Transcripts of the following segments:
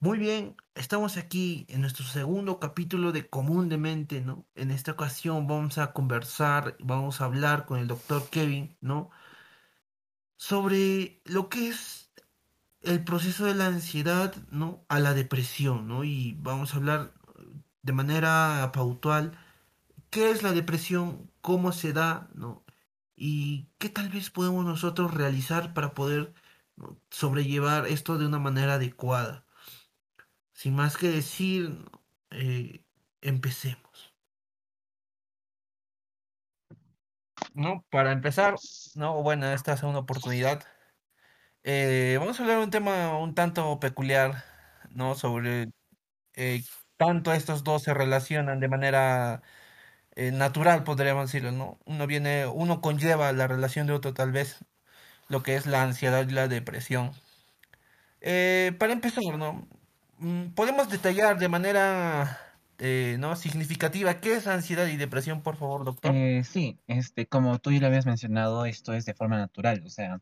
Muy bien, estamos aquí en nuestro segundo capítulo de Común de Mente, ¿no? En esta ocasión vamos a conversar, vamos a hablar con el doctor Kevin, ¿no? Sobre lo que es el proceso de la ansiedad, ¿no? A la depresión, ¿no? Y vamos a hablar de manera pautal qué es la depresión, cómo se da, ¿no? Y qué tal vez podemos nosotros realizar para poder sobrellevar esto de una manera adecuada. Sin más que decir, eh, empecemos. No, para empezar, no, bueno, esta es una oportunidad. eh, vamos a hablar de un tema un tanto peculiar, ¿no? Sobre eh, tanto estos dos se relacionan de manera natural, podríamos decirlo, ¿no? Uno viene, uno conlleva la relación de otro, tal vez, lo que es la ansiedad y la depresión. Para empezar, ¿no? Mm, Podemos detallar de manera, eh, ¿no? significativa qué es ansiedad y depresión, por favor, doctor. Eh, sí, este, como tú ya lo habías mencionado, esto es de forma natural, o sea,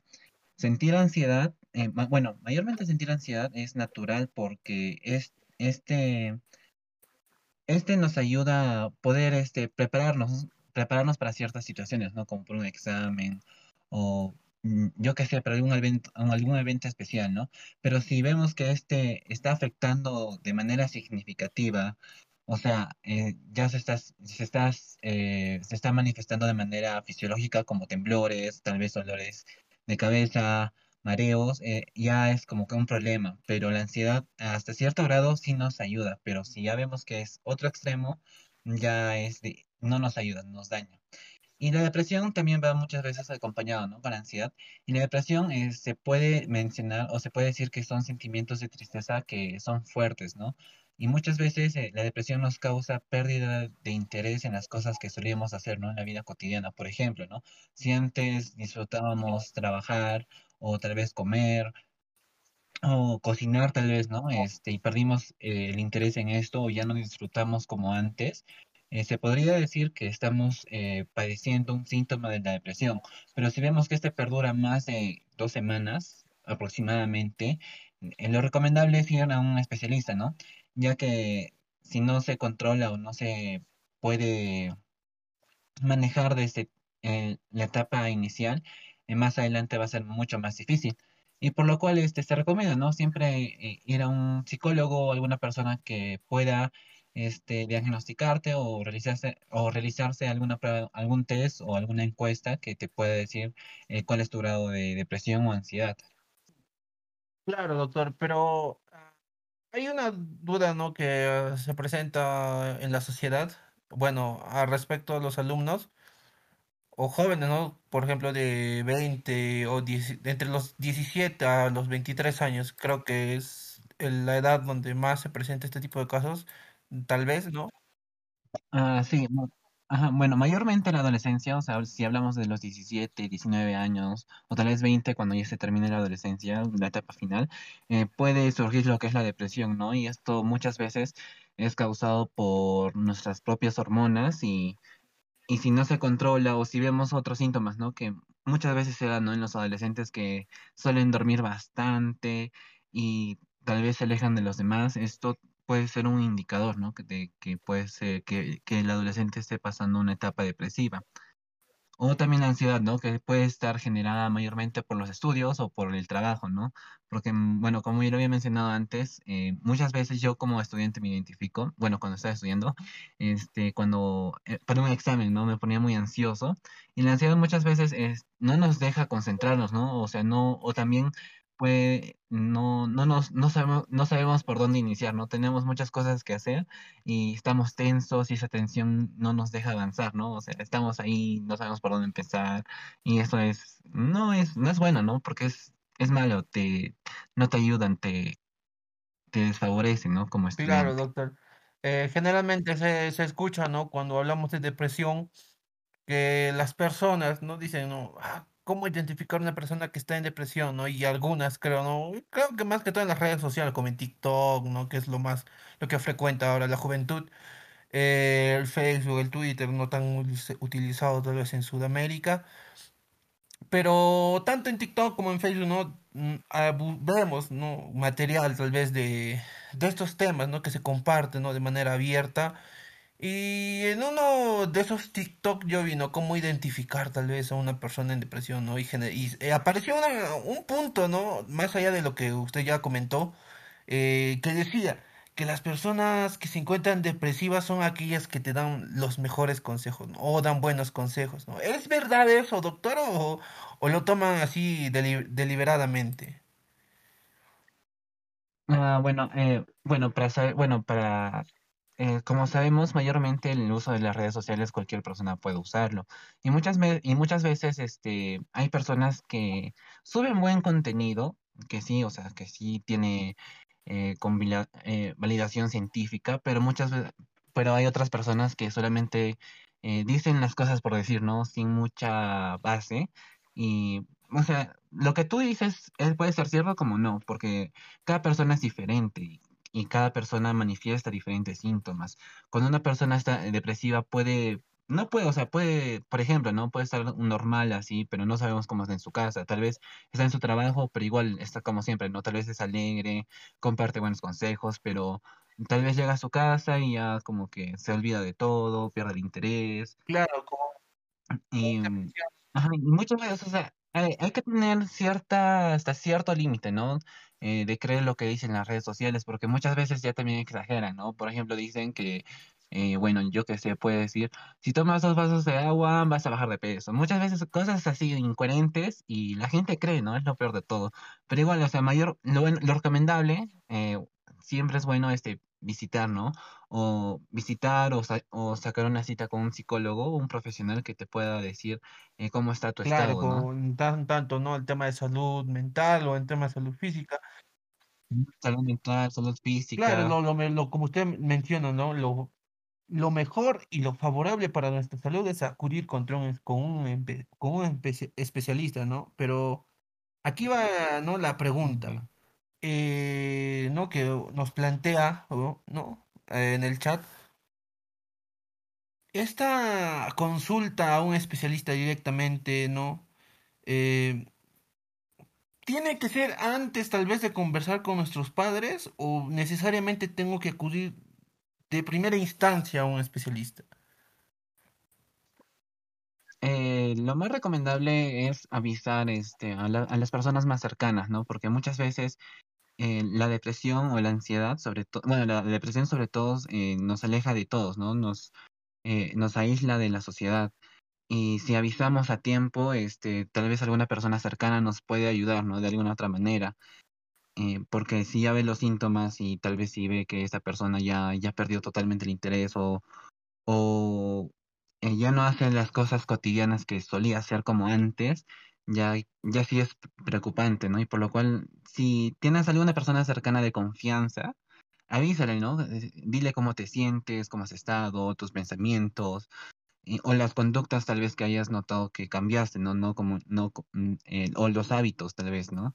sentir ansiedad, eh, bueno, mayormente sentir ansiedad es natural porque es, este, este nos ayuda a poder, este, prepararnos, prepararnos para ciertas situaciones, ¿no? Como por un examen o yo qué sé, para algún evento, algún evento especial, ¿no? Pero si vemos que este está afectando de manera significativa, o sea, eh, ya se está, se está, eh, se está manifestando de manera fisiológica como temblores, tal vez dolores de cabeza, mareos, eh, ya es como que un problema, pero la ansiedad hasta cierto grado sí nos ayuda, pero si ya vemos que es otro extremo, ya es de- no nos ayuda, nos daña. Y la depresión también va muchas veces acompañado, ¿no? Con la ansiedad. Y la depresión eh, se puede mencionar o se puede decir que son sentimientos de tristeza que son fuertes, ¿no? Y muchas veces eh, la depresión nos causa pérdida de interés en las cosas que solíamos hacer, ¿no? En la vida cotidiana, por ejemplo, ¿no? Si antes disfrutábamos trabajar o tal vez comer o cocinar tal vez, ¿no? Este, y perdimos eh, el interés en esto o ya no disfrutamos como antes. Eh, se podría decir que estamos eh, padeciendo un síntoma de la depresión, pero si vemos que este perdura más de dos semanas aproximadamente, eh, lo recomendable es ir a un especialista, ¿no? Ya que si no se controla o no se puede manejar desde la etapa inicial, más adelante va a ser mucho más difícil. Y por lo cual este, se recomienda, ¿no? Siempre ir a un psicólogo o alguna persona que pueda este, diagnosticarte o realizarse, o realizarse alguna prueba, algún test o alguna encuesta que te pueda decir eh, cuál es tu grado de depresión o ansiedad. Claro, doctor, pero ah, hay una duda, ¿no? que se presenta en la sociedad, bueno, a respecto a los alumnos o jóvenes, ¿no? Por ejemplo, de 20 o 10 entre los 17 a los 23 años, creo que es la edad donde más se presenta este tipo de casos, tal vez, ¿no? Ah, sí, bueno, mayormente en la adolescencia, o sea, si hablamos de los 17, 19 años, o tal vez 20 cuando ya se termine la adolescencia, la etapa final, eh, puede surgir lo que es la depresión, ¿no? Y esto muchas veces es causado por nuestras propias hormonas y, y si no se controla o si vemos otros síntomas, ¿no? Que muchas veces se dan. En los adolescentes que suelen dormir bastante y tal vez se alejan de los demás, esto puede ser un indicador, ¿no? Que, de- que puede ser que, que el adolescente esté pasando una etapa depresiva. O también la ansiedad, ¿no? Que puede estar generada mayormente por los estudios o por el trabajo, ¿no? Porque, mm, bueno, como ya lo había mencionado antes, eh, muchas veces yo como estudiante me identifico, bueno, cuando estaba estudiando, este, cuando, eh, para un examen, ¿no? Me ponía muy ansioso. Y la ansiedad muchas veces es, no nos deja concentrarnos, ¿no? O sea, no, o también puede, no, no nos, no sabemos, no sabemos por dónde iniciar, ¿no? Tenemos muchas cosas que hacer y estamos tensos y esa tensión no nos deja avanzar, ¿no? O sea, estamos ahí, no sabemos por dónde empezar y eso es, no es, no es bueno, ¿no? Porque es, es malo, te, no te ayudan, te, te desfavorece, ¿no? Como Claro, estudiante. doctor. Eh, generalmente se, se escucha, ¿no? Cuando hablamos de depresión, que las personas, ¿no? Dicen, ¿no? Ah, ¿cómo identificar una persona que está en depresión, ¿no? Y algunas, creo, ¿no? Creo que más que todo en las redes sociales, como en TikTok, ¿no? Que es lo más, lo que frecuenta ahora la juventud. Eh, el Facebook, el Twitter, no tan utilizado tal vez en Sudamérica. Pero tanto en TikTok como en Facebook, ¿no? Mm, ah, vemos, ¿no? Material tal vez de, de estos temas, ¿no? Que se comparten, ¿no? De manera abierta. Y en uno de esos TikTok yo vi, ¿no? Cómo identificar tal vez a una persona en depresión, ¿no? Y, eh, apareció una- un punto, ¿no? Más allá de lo que usted ya comentó, eh, que decía que las personas que se encuentran depresivas son aquellas que te dan los mejores consejos, ¿no? O dan buenos consejos, ¿no? ¿Es verdad eso, doctor? ¿O, lo toman así deli- deliberadamente? Ah, bueno, eh, bueno, para saber, bueno, para, eh, como sabemos, mayormente el uso de las redes sociales cualquier persona puede usarlo. Y muchas, y muchas veces, este, hay personas que suben buen contenido, que sí, o sea, que sí tiene eh, con eh, validación científica, pero muchas pero hay otras personas que solamente eh, dicen las cosas por decir, ¿no? Sin mucha base. Y, o sea, lo que tú dices eh, puede ser cierto como no, porque cada persona es diferente y, y cada persona manifiesta diferentes síntomas. Cuando una persona está depresiva puede, no puede, o sea, puede, por ejemplo, ¿no? Puede estar normal así, pero no sabemos cómo está en su casa. Tal vez está en su trabajo, pero igual está como siempre, ¿no? Tal vez es alegre, comparte buenos consejos, pero tal vez llega a su casa y ya como que se olvida de todo, pierde el interés. Claro, como Y, mm, ajá, y muchas veces, o sea, hay, hay que tener cierta, hasta cierto límite, ¿no? Eh, de creer lo que dicen las redes sociales, porque muchas veces ya también exageran, ¿no? Por ejemplo, dicen que, eh, bueno, yo qué sé, puede decir, si tomas dos vasos de agua, vas a bajar de peso. Muchas veces cosas así incoherentes y la gente cree, ¿no? Es lo peor de todo. Pero igual, o sea, mayor, lo, lo recomendable, eh, siempre es bueno este visitar, ¿no? o visitar o, sa- o sacar una cita con un psicólogo o un profesional que te pueda decir eh, cómo está tu Claro, estado, ¿no? con tan, tanto, ¿no? El tema de salud mental o el tema de salud física. Salud mental, salud Claro, física. lo, lo, lo- como usted menciona, ¿no? Lo, lo mejor y lo favorable para nuestra salud es acudir contra un, con un, con un especi- especialista, ¿no? Pero aquí va, ¿no? La pregunta, eh, ¿no? Que nos plantea, ¿no? Eh, en el chat. Esta consulta a un especialista directamente, ¿no? Eh, ¿Tiene que ser antes tal vez de conversar con nuestros padres o necesariamente tengo que acudir de primera instancia a un especialista? Eh, lo más recomendable es avisar este, a, la- a las personas más cercanas, ¿no? Porque muchas veces eh, la depresión o la ansiedad, sobre todo, bueno, la, depresión sobre todo eh, nos aleja de todos, ¿no? Nos, nos aísla de la sociedad. Y si avisamos a tiempo, este, tal vez alguna persona cercana nos puede ayudar, ¿no? De alguna otra manera. Porque si ya ve los síntomas y tal vez si ve que esa persona ya, ya perdió totalmente el interés o eh, ya no hace las cosas cotidianas que solía hacer como antes, ya, ya sí es preocupante, ¿no? Y por lo cual, si tienes alguna persona cercana de confianza, avísale, ¿no? Eh, Dile cómo te sientes, cómo has estado, tus pensamientos o las conductas tal vez que hayas notado que cambiaste, ¿no? No como, no, mm, eh, o los hábitos tal vez, ¿no?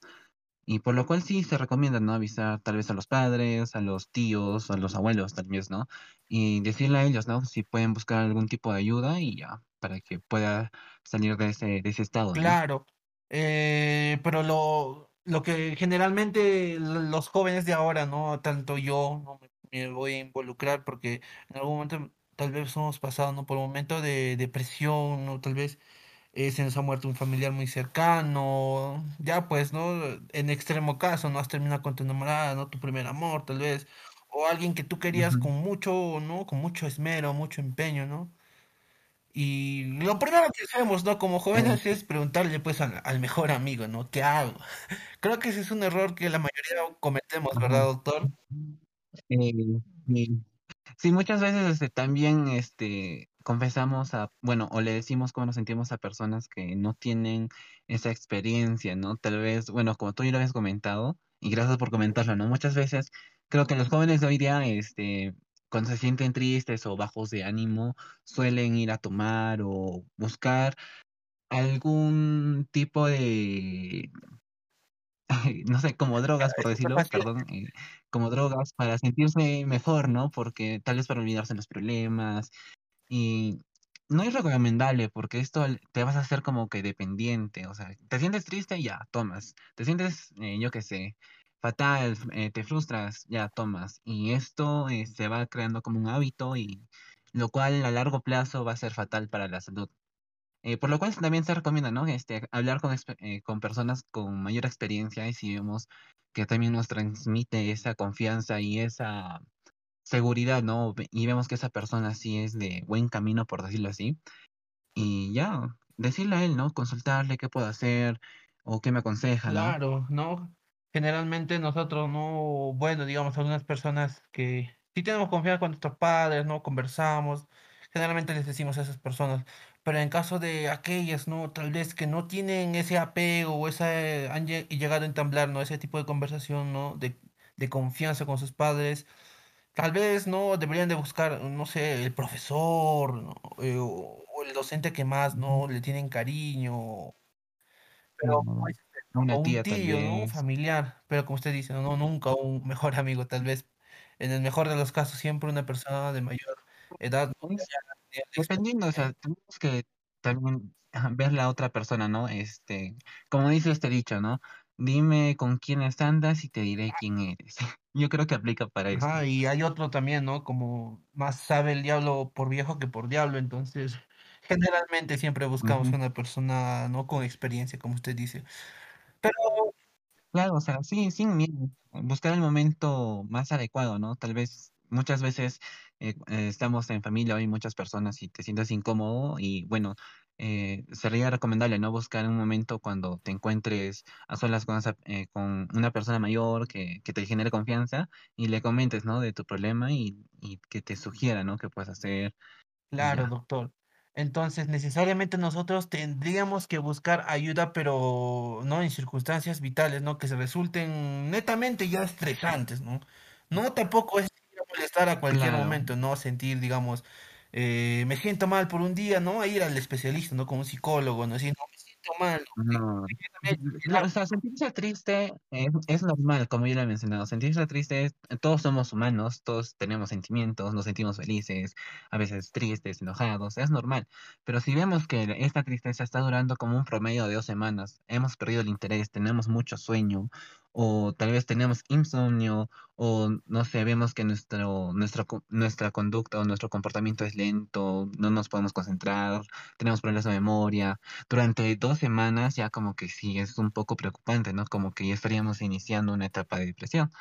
Y por lo cual sí se recomienda, ¿no? Avisar tal vez a los padres, a los tíos, a los abuelos tal vez, ¿no? Y decirle a ellos, ¿no? Si pueden buscar algún tipo de ayuda y ya, para que pueda salir de ese, de ese estado. Claro, eh, pero lo, lo que generalmente los jóvenes de ahora, ¿no? Tanto yo no me, me voy a involucrar porque en algún momento tal vez hemos pasado, ¿no? Por un momento de depresión, ¿no? Tal vez eh, se nos ha muerto un familiar muy cercano, ya pues, ¿no? En extremo caso, ¿no? Has terminado con tu enamorada, ¿no? Tu primer amor, tal vez, o alguien que tú querías con mucho, ¿no? Con mucho esmero, mucho empeño, ¿no? Y lo primero que hacemos, ¿no? Como jóvenes es preguntarle, pues, al, al mejor amigo, ¿no? ¿Qué hago? Creo que ese es un error que la mayoría cometemos, ¿verdad, doctor? Eh, sí. Sí, muchas veces este, también este, confesamos a, bueno, o le decimos cómo nos sentimos a personas que no tienen esa experiencia, ¿no? Tal vez, bueno, como tú ya lo habías comentado, y gracias por comentarlo, ¿no? Muchas veces creo que los jóvenes de hoy día, este, cuando se sienten tristes o bajos de ánimo, suelen ir a tomar o buscar algún tipo de no sé, como drogas, por decirlo, perdón, eh, como drogas para sentirse mejor, ¿no? Porque tal vez para olvidarse los problemas y no es recomendable porque esto te vas a hacer como que dependiente, o sea, te sientes triste, ya, tomas, te sientes, eh, yo qué sé, fatal, eh, te frustras, ya tomas. Y esto eh, se va creando como un hábito y lo cual a largo plazo va a ser fatal para la salud. Eh, por lo cual también se recomienda, ¿no? Este, hablar con, eh, con personas con mayor experiencia y si vemos que también nos transmite esa confianza y esa seguridad, ¿no? Y vemos que esa persona sí es de buen camino, por decirlo así. Y ya, decirle a él, ¿no? Consultarle qué puedo hacer o qué me aconseja, ¿no? Claro, ¿no? Generalmente nosotros no, bueno, digamos, algunas personas que sí tenemos confianza con nuestros padres, ¿no? Conversamos, generalmente les decimos a esas personas, pero en caso de aquellas, ¿no? Tal vez que no tienen ese apego o esa, han lle- llegado a entablar, ¿no? Ese tipo de conversación, ¿no? De confianza con sus padres, tal vez, ¿no? Deberían de buscar, no sé, el profesor, ¿no? Eh, o, o el docente que más. ¿no? Le tienen cariño pero ¿no? Una O un tía tal tío, ¿no? Un familiar, pero como usted dice, no, nunca un mejor amigo, tal vez. En el mejor de los casos, siempre una persona de mayor edad, ¿no? Que Es haya tenido la dependiendo, o sea, tenemos que también ver la otra persona, ¿no? Este, como dice este dicho, ¿no? Dime con quiénes andas y te diré quién eres. Yo creo que aplica para esto. Ajá, y hay otro también, ¿no? Como más sabe el diablo por viejo que por diablo, entonces generalmente siempre buscamos Ujú. una persona, ¿no? Con experiencia, como usted dice. Pero Claro, o sea, sí, sin miedo. Buscar el momento más adecuado, ¿no? Tal vez muchas veces eh, estamos en familia, hay muchas personas y te sientes incómodo y bueno, eh, sería recomendable, ¿no? Buscar un momento cuando te encuentres a solas con, esa- eh, con una persona mayor que, que te genere confianza y le comentes, ¿no? De tu problema y, y que te sugiera, ¿no? Qué puedes hacer Claro, ya. doctor. Entonces, necesariamente nosotros tendríamos que buscar ayuda, pero no en circunstancias vitales, ¿no? Que se resulten netamente ya estresantes, ¿no? No tampoco es molestar a cualquier Claro. momento, ¿no? Sentir, digamos, eh, me siento mal por un día, ¿no? A ir al especialista, ¿no? Como un psicólogo, ¿no? Decir, no, me siento mal, ¿no? No, o sea, sentirse triste es, es normal, como yo lo he mencionado. Sentirse triste es, todos somos humanos, todos tenemos sentimientos, nos sentimos felices, a veces tristes, enojados, es normal. Pero si vemos que esta tristeza está durando como un promedio de dos semanas, hemos perdido el interés, tenemos mucho sueño, o tal vez tenemos insomnio, o no sé, vemos que nuestro, co- nuestra conducta o nuestro comportamiento es lento, no nos podemos concentrar, tenemos problemas de memoria durante dos semanas ya como que sí es un poco preocupante, ¿no? Como que ya estaríamos iniciando una etapa de depresión.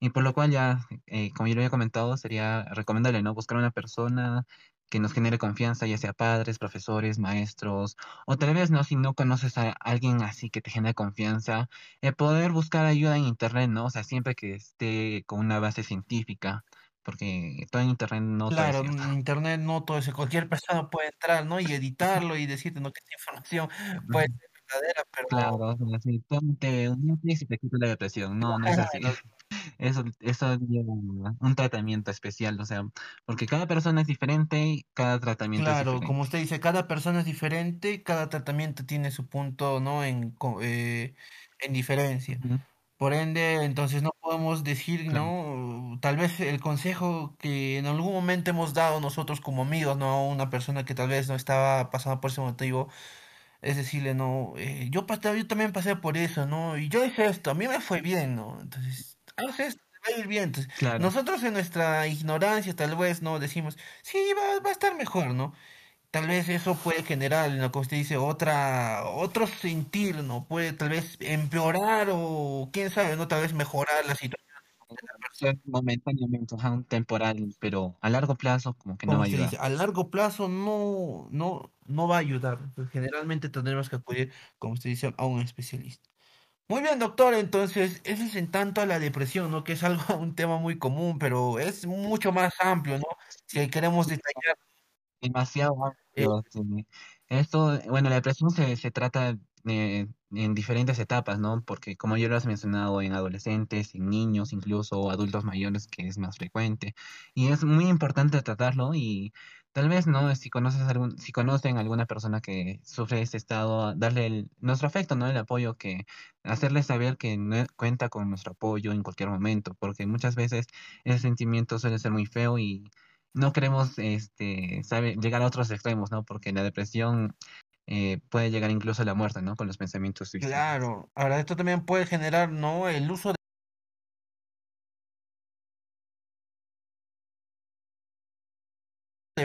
Y por lo cual ya, eh, como yo lo había comentado, sería recomendable, ¿no? Buscar una persona que nos genere confianza, ya sea padres, profesores, maestros, o tal vez, ¿no? Si no conoces a alguien así que te genere confianza, eh, poder buscar ayuda en internet, ¿no? O sea, siempre que esté con una base científica, porque todo en internet no todo es Claro, en internet no todo eso, cualquier persona puede entrar, ¿no? Y editarlo y decirte, no, que esta información puede ser verdadera, pero Claro, así, tómate un Netflix y te quita la depresión. No, no es así. Eso, eso lleva un tratamiento especial, o sea, porque cada persona es diferente y cada tratamiento es Claro, como diferente. usted dice, cada persona es diferente, cada tratamiento tiene su punto, ¿no? En, co- eh, en diferencia. Ujú, Por ende, entonces no podemos decir, Claro, ¿no? Tal vez el consejo que en algún momento hemos dado nosotros como amigos, ¿no? A una persona que tal vez no estaba pasando por ese motivo, es decirle, no, eh, yo, pas- yo también pasé por eso, ¿no? Y yo hice esto, a mí me fue bien, ¿no? Entonces, haz esto, te va a ir bien. Entonces, claro, nosotros en nuestra ignorancia tal vez, ¿no? Decimos, sí, va, va a estar mejor, ¿no? Tal vez eso puede generar, en lo que usted dice, otra, otro sentir, ¿no? Puede tal vez empeorar o quién sabe, ¿no? Tal vez mejorar la situación momentáneamente, ajá, un temporal, pero a largo plazo como que no Como va a ayudar. dice, a largo plazo no, no, no va a ayudar. Generalmente tendremos que acudir, como usted dice, a un especialista. Muy bien, doctor. Entonces, ese es en tanto a la depresión, ¿no? Que es algo, un tema muy común, pero es mucho más amplio, ¿no? Si queremos detallar. Demasiado eh, amplio, sí. Esto, bueno, la depresión se, se trata eh, en diferentes etapas, ¿no? Porque como yo lo has mencionado, en adolescentes, en niños, incluso adultos mayores, que es más frecuente. Y es muy importante tratarlo y tal vez, ¿no? Si conoces algún, si conocen alguna persona que sufre este estado, darle el- nuestro afecto, ¿no? El apoyo que, hacerle saber que no- cuenta con nuestro apoyo en cualquier momento, porque muchas veces ese sentimiento suele ser muy feo y no queremos este, llegar a otros extremos, ¿no? Porque la depresión eh, puede llegar incluso a la muerte, ¿no? Con los pensamientos suicidas. claro. Ahora, esto también puede generar, ¿no? El uso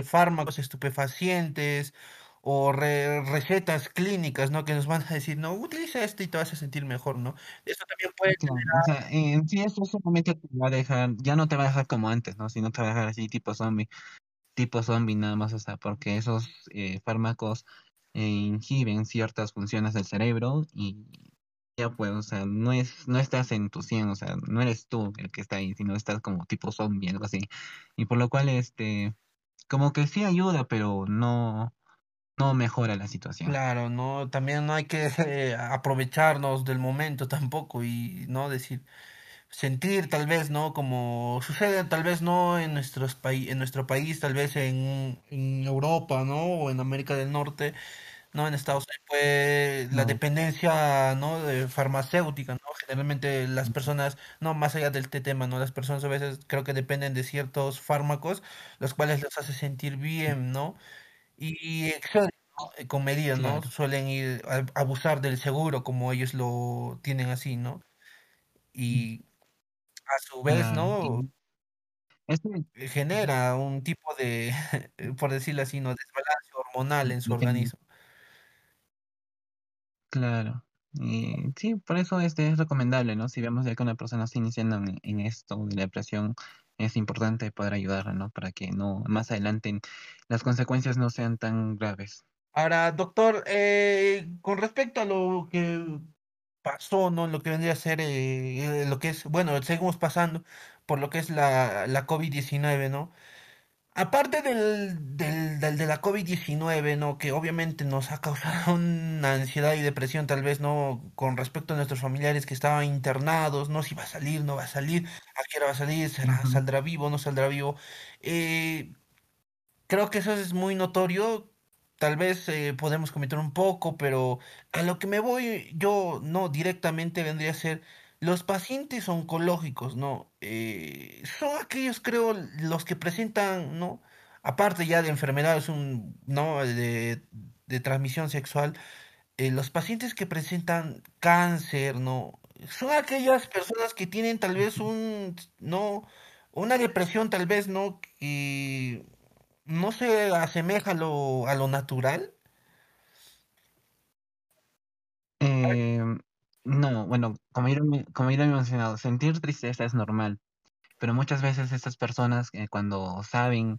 fármacos estupefacientes o re- recetas clínicas, ¿no? Que nos van a decir, no, utiliza esto y te vas a sentir mejor, ¿no? Eso también puede en sí esto solamente te va a dejar, ya no te va a dejar como antes, ¿no? Sino te va a dejar así tipo zombie, tipo zombie nada más, o sea, porque esos eh, fármacos eh, inhiben ciertas funciones del cerebro y ya pues, o sea, no es, no estás en tu 100, o sea, no eres tú el que está ahí, sino estás como tipo zombie, algo así. Y por lo cual, este, como que sí ayuda, pero no, no mejora la situación. Claro, no, también no hay que eh, aprovecharnos del momento tampoco y no decir, sentir tal vez, ¿no? Como sucede tal vez no en nuestros en nuestro país, tal vez en, en Europa, ¿no? O en América del Norte, ¿no? En Estados Unidos, pues la dependencia, ¿no? De farmacéutica, ¿no? Generalmente las personas, no, más allá del este tema, ¿no? Las personas a veces creo que dependen de ciertos fármacos, los cuales los hace sentir bien, ¿no? Y exceden, ¿no? Eh, con medidas, ¿no? claro, Suelen ir a abusar del seguro como ellos lo tienen así, ¿no? Y a su vez. ¿no? Genera un tipo de, por decirlo así, ¿no? Desbalance hormonal en su organismo. Claro. Y sí, por eso este es recomendable, ¿no? Si vemos ya que una persona está iniciando en, esto de la depresión, es importante poder ayudarla, ¿no? Para que no, más adelante las consecuencias no sean tan graves. Ahora, doctor, eh, con respecto a lo que pasó, ¿no? Lo que vendría a ser, eh, eh, lo que es, bueno, seguimos pasando por lo que es la, la covid diecinueve ¿no? Aparte del, del, del- de la covid diecinueve ¿no? Que obviamente nos ha causado una ansiedad y depresión, tal vez, ¿no? Con respecto a nuestros familiares que estaban internados, no si va a salir, no va a salir, a qué hora va a salir, será, saldrá vivo, no saldrá vivo. Eh, Creo que eso es muy notorio. Tal vez eh, podemos comentar un poco, pero a lo que me voy yo, no, directamente vendría a ser los pacientes oncológicos, ¿no? Eh, son aquellos, creo, los que presentan, ¿no? Aparte ya de enfermedades, un, ¿no? De, de transmisión sexual, eh, los pacientes que presentan cáncer, ¿no? Son aquellas personas que tienen tal vez un, ¿no? Una depresión tal vez, ¿no? Que no se asemeja a lo, a lo natural. Eh, no, bueno, como ya, como ya lo he mencionado, sentir tristeza es normal. Pero muchas veces estas personas, eh, cuando saben,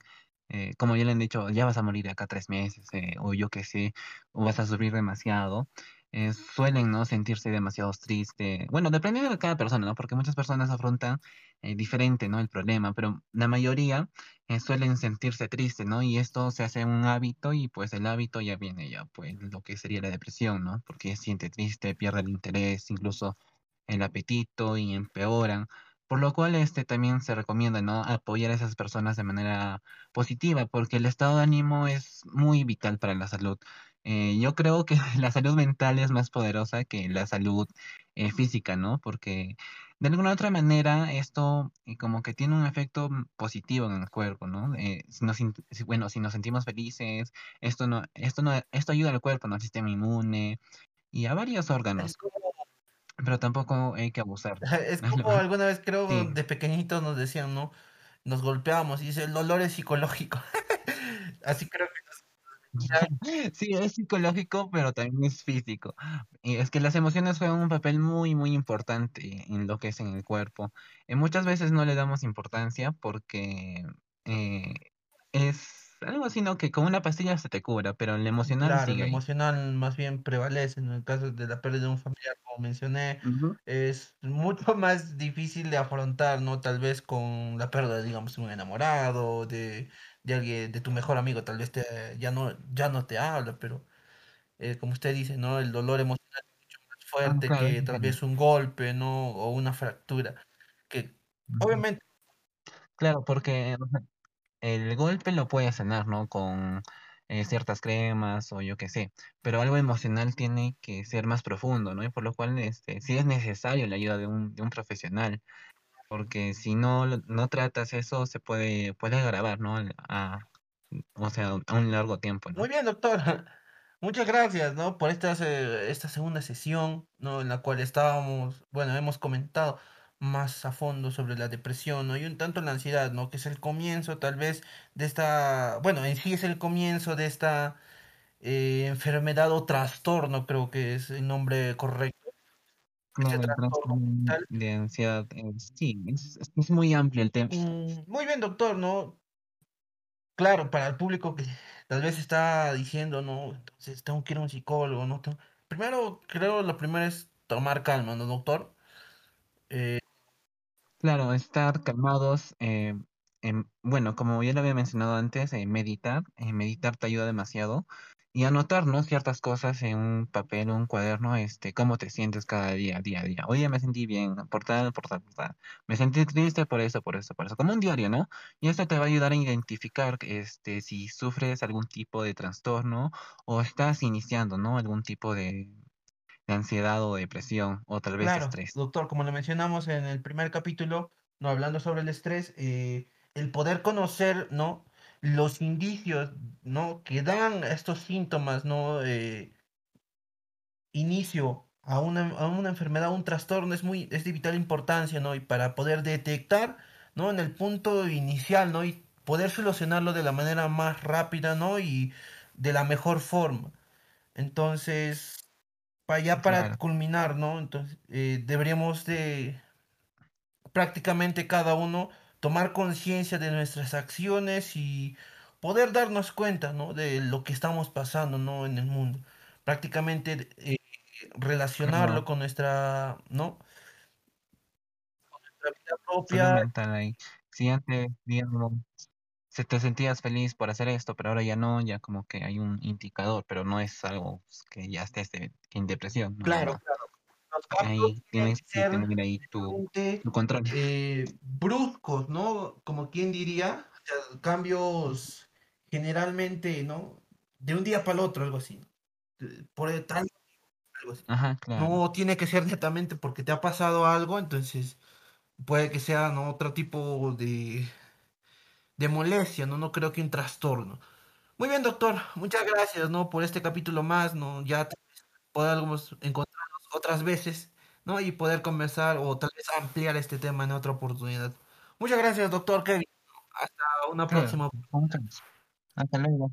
eh, como ya le han dicho, ya vas a morir de acá tres meses, eh, o yo qué sé, o vas a sufrir demasiado, eh, suelen, ¿no? sentirse demasiado triste. Bueno, dependiendo de cada persona, ¿no? Porque muchas personas afrontan eh, diferente, ¿no? El problema, pero la mayoría eh, suelen sentirse tristes, ¿no? Y esto se hace un hábito y pues el hábito ya viene ya, pues lo que sería la depresión, ¿no? Porque siente triste, pierde el interés, incluso el apetito y empeoran. Por lo cual, este también se recomienda, ¿no? Apoyar a esas personas de manera positiva, porque el estado de ánimo es muy vital para la salud. Eh, yo creo que la salud mental es más poderosa que la salud eh, física, ¿no? Porque de alguna otra manera esto eh, como que tiene un efecto mm, positivo en el cuerpo, ¿no? Eh, si nos, bueno, si nos sentimos felices, esto no, esto no, esto ayuda al cuerpo, ¿no? Al sistema inmune y a varios órganos, como, pero tampoco hay que abusar. es como alguna vez creo Sí, de pequeñitos nos decían, ¿no? Nos golpeábamos y dice, el dolor es psicológico. Así creo sí, es psicológico, pero también es físico. Y es que las emociones juegan un papel muy, muy importante en lo que es en el cuerpo. Y muchas veces no le damos importancia porque eh, es algo así, ¿no? Que con una pastilla se te cura, pero el emocional claro, el sigue ahí. emocional más bien prevalece. En el caso de la pérdida de un familiar, como mencioné, Ujú. es mucho más difícil de afrontar, ¿no? Tal vez con la pérdida, digamos, de un enamorado, de, de alguien, de tu mejor amigo, tal vez te, ya no, ya no te habla, pero eh, como usted dice, ¿no? El dolor emocional es Ah, fuerte claro, es que tal vez un golpe, ¿no? O una fractura, que obviamente, Claro, porque o sea, el golpe lo puede sanar, ¿no? Con eh, ciertas cremas o yo qué sé, pero algo emocional tiene que ser más profundo, ¿no? Y por lo cual, este, sí es necesario la ayuda de un, de un profesional, porque si no, no tratas eso, se puede, puede agravar, ¿no? A, o sea, a un largo tiempo, muy bien, doctor. Muchas gracias, ¿no? Por esta, se- esta segunda sesión, ¿no? En la cual estábamos, bueno, hemos comentado. más a fondo sobre la depresión, ¿no? Y un tanto la ansiedad, ¿no? Que es el comienzo tal vez de esta, bueno, en sí es el comienzo de esta eh, enfermedad o trastorno, creo que es el nombre correcto. Claro, el trastorno trastorno mental. de ansiedad, sí, es, es- muy amplio el tema. Mm, muy bien, doctor, ¿no? Claro, para el público que tal vez está diciendo, no, entonces tengo que ir a un psicólogo, ¿no? Tengo- Primero, creo lo primero es tomar calma, ¿no, doctor? Eh, Claro, estar calmados, eh, bueno, como ya lo había mencionado antes, eh, meditar, eh, meditar te ayuda demasiado y anotar, ¿no? Ciertas cosas en un papel un cuaderno, este, cómo te sientes cada día, día a día. Hoy día me sentí bien, por tal, por tal, por tal. Me sentí triste por eso, por eso, por eso. Como un diario, ¿no? Y esto te va a ayudar a identificar, este, si sufres algún tipo de trastorno o estás iniciando, ¿no? Algún tipo de, de ansiedad o depresión o tal vez claro, estrés. doctor, como lo mencionamos en el primer capítulo, no hablando sobre el estrés, eh, el poder conocer, ¿no? Los indicios, ¿no? Que dan estos síntomas, ¿no? Eh, inicio a una, a una enfermedad, un trastorno, es muy, es de vital importancia, ¿no? Y para poder detectar, ¿no? En el punto inicial, ¿no? Y poder solucionarlo de la manera más rápida, ¿no? Y de la mejor forma. Entonces, para ya para Claro, culminar, ¿no? Entonces, eh, deberíamos de prácticamente cada uno tomar conciencia de nuestras acciones y poder darnos cuenta, ¿no? De lo que estamos pasando, ¿no? En el mundo. Prácticamente eh, relacionarlo con nuestra, ¿no? Nuestra vida propia. ahí. Si antes, digamos, se te sentías feliz por hacer esto, pero ahora ya no, ya como que hay un indicador, pero no es algo que ya estés de- en depresión, claro. Los cambios tienes que que ser tener ahí tu, netamente, tu control. eh, bruscos, ¿no? Como quien diría, o sea, cambios generalmente, ¿no? De un día para el otro, algo así. Eh, Por el tal, algo así. Ajá, claro. No tiene que ser netamente porque te ha pasado algo, entonces puede que sea, ¿no? Otro tipo de, de molestia, ¿no? No creo que un trastorno. Muy bien, doctor. Muchas gracias, ¿no? Por este capítulo más, ¿no? Ya podamos encontrarnos otras veces, ¿no? Y poder conversar o tal vez ampliar este tema en otra oportunidad. Muchas gracias, doctor Kevin. Hasta una próxima. Hasta luego.